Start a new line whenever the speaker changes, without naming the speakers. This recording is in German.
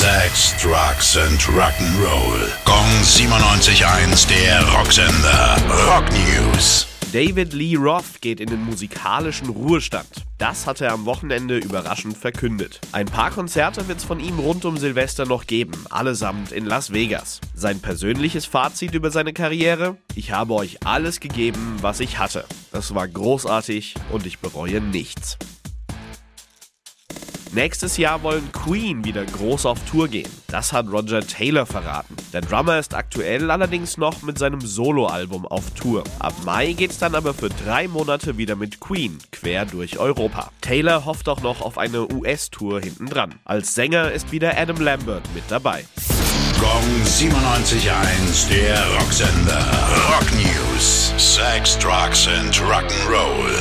Sex, Drugs and Rock'n'Roll. Gong 97.1, der Rocksender. Rock News.
David Lee Roth geht in den musikalischen Ruhestand. Das hat er am Wochenende überraschend verkündet. Ein paar Konzerte wird es von ihm rund um Silvester noch geben, allesamt in Las Vegas. Sein persönliches Fazit über seine Karriere? Ich habe euch alles gegeben, was ich hatte. Es war großartig und ich bereue nichts. Nächstes Jahr wollen Queen wieder groß auf Tour gehen. Das hat Roger Taylor verraten. Der Drummer ist aktuell allerdings noch mit seinem Soloalbum auf Tour. Ab Mai geht's dann aber für drei Monate wieder mit Queen quer durch Europa. Taylor hofft auch noch auf eine US-Tour hintendran. Als Sänger ist wieder Adam Lambert mit dabei.
Gong 97.1, der Rocksender. Rock News. Sex, Drugs and Rock'n'Roll.